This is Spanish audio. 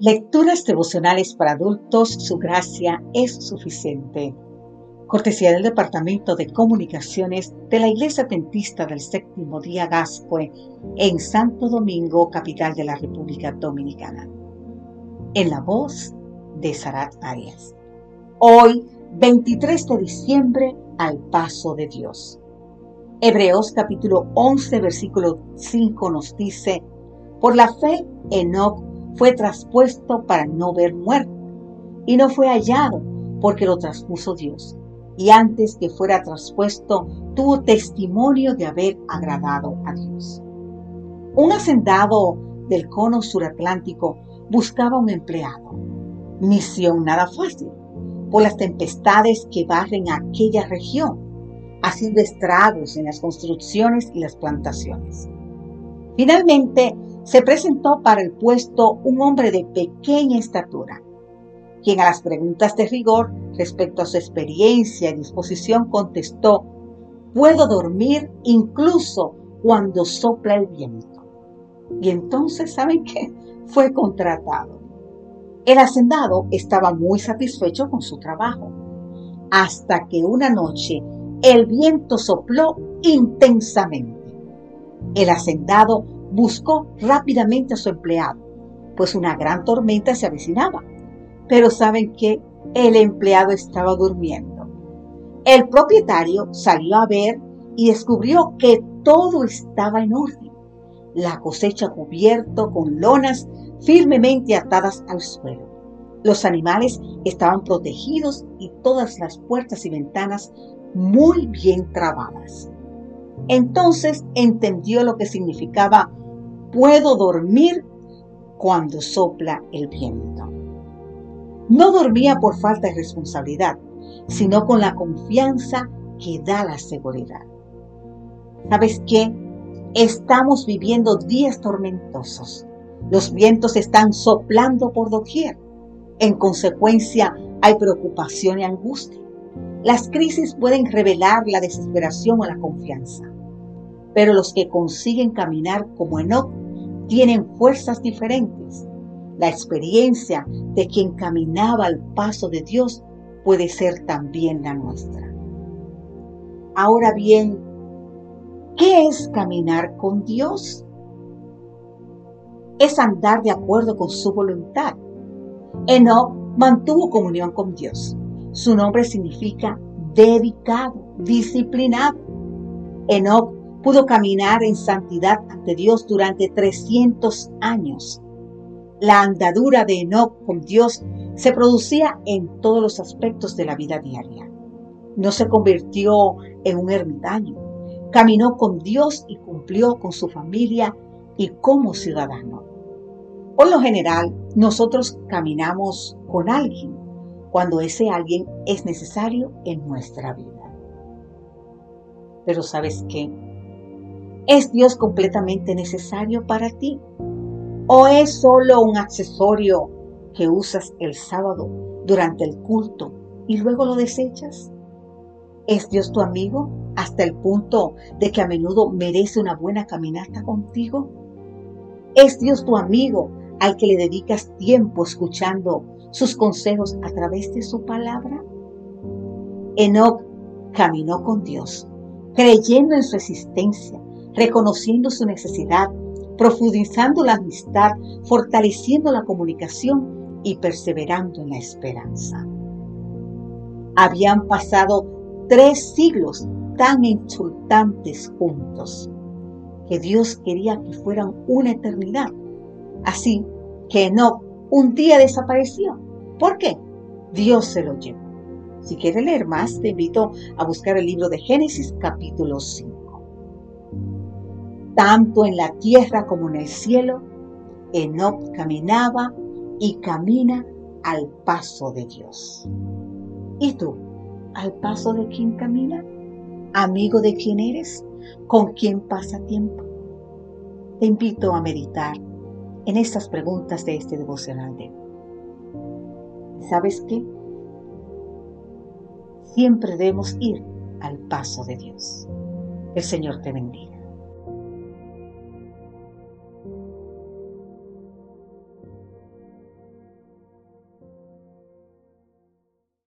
Lecturas devocionales para adultos, su gracia es suficiente. Cortesía del Departamento de Comunicaciones de la Iglesia Adventista del Séptimo Día Gascue en Santo Domingo, capital de la República Dominicana. En la voz de Sarat Arias. Hoy, 23 de diciembre, al paso de Dios. Hebreos capítulo 11, versículo 5 nos dice, por la fe, Enoch fue traspuesto para no ver muerte, y no fue hallado porque lo traspuso Dios. Y antes que fuera traspuesto, tuvo testimonio de haber agradado a Dios. Un hacendado del cono suratlántico buscaba un empleado. Misión nada fácil, por las tempestades que barren aquella región, haciendo estragos en las construcciones y las plantaciones. Finalmente, se presentó para el puesto un hombre de pequeña estatura, quien a las preguntas de rigor respecto a su experiencia y disposición contestó, puedo dormir incluso cuando sopla el viento. Y entonces, ¿saben qué? Fue contratado. El hacendado estaba muy satisfecho con su trabajo, hasta que una noche el viento sopló intensamente. El hacendado buscó rápidamente a su empleado, pues una gran tormenta se avecinaba. Pero saben que el empleado estaba durmiendo. El propietario salió a ver y descubrió que todo estaba en orden. La cosecha cubierto con lonas firmemente atadas al suelo. Los animales estaban protegidos y todas las puertas y ventanas muy bien trabadas. Entonces entendió lo que significaba puedo dormir cuando sopla el viento. No dormía por falta de responsabilidad, sino con la confianza que da la seguridad. ¿Sabes qué? Estamos viviendo días tormentosos. Los vientos están soplando por doquier. En consecuencia, hay preocupación y angustia. Las crisis pueden revelar la desesperación o la confianza. Pero los que consiguen caminar como Enoch tienen fuerzas diferentes. La experiencia de quien caminaba al paso de Dios puede ser también la nuestra. Ahora bien, ¿qué es caminar con Dios? Es andar de acuerdo con su voluntad. Enoch mantuvo comunión con Dios. Su nombre significa dedicado, disciplinado. Enoch pudo caminar en santidad ante Dios durante 300 años. La andadura de Enoch con Dios se producía en todos los aspectos de la vida diaria. No se convirtió en un ermitaño. Caminó con Dios y cumplió con su familia y como ciudadano. Por lo general, nosotros caminamos con alguien cuando ese alguien es necesario en nuestra vida. Pero ¿sabes qué? ¿Es Dios completamente necesario para ti? ¿O es solo un accesorio que usas el sábado durante el culto y luego lo desechas? ¿Es Dios tu amigo hasta el punto de que a menudo merece una buena caminata contigo? ¿Es Dios tu amigo al que le dedicas tiempo escuchando sus consejos a través de su palabra? Enoch caminó con Dios, creyendo en su existencia, reconociendo su necesidad, profundizando la amistad, fortaleciendo la comunicación y perseverando en la esperanza. Habían pasado tres siglos tan insultantes juntos que Dios quería que fueran una eternidad. Así que no, un día desapareció. ¿Por qué? Dios se lo llevó. Si quieres leer más, te invito a buscar el libro de Génesis capítulo 5 tanto en la tierra como en el cielo, Enoch caminaba y camina al paso de Dios. ¿Y tú? ¿Al paso de quién camina? ¿Amigo de quién eres? ¿Con quién pasa tiempo? Te invito a meditar en estas preguntas de este devocional de ¿Sabes qué? Siempre debemos ir al paso de Dios. El Señor te bendiga.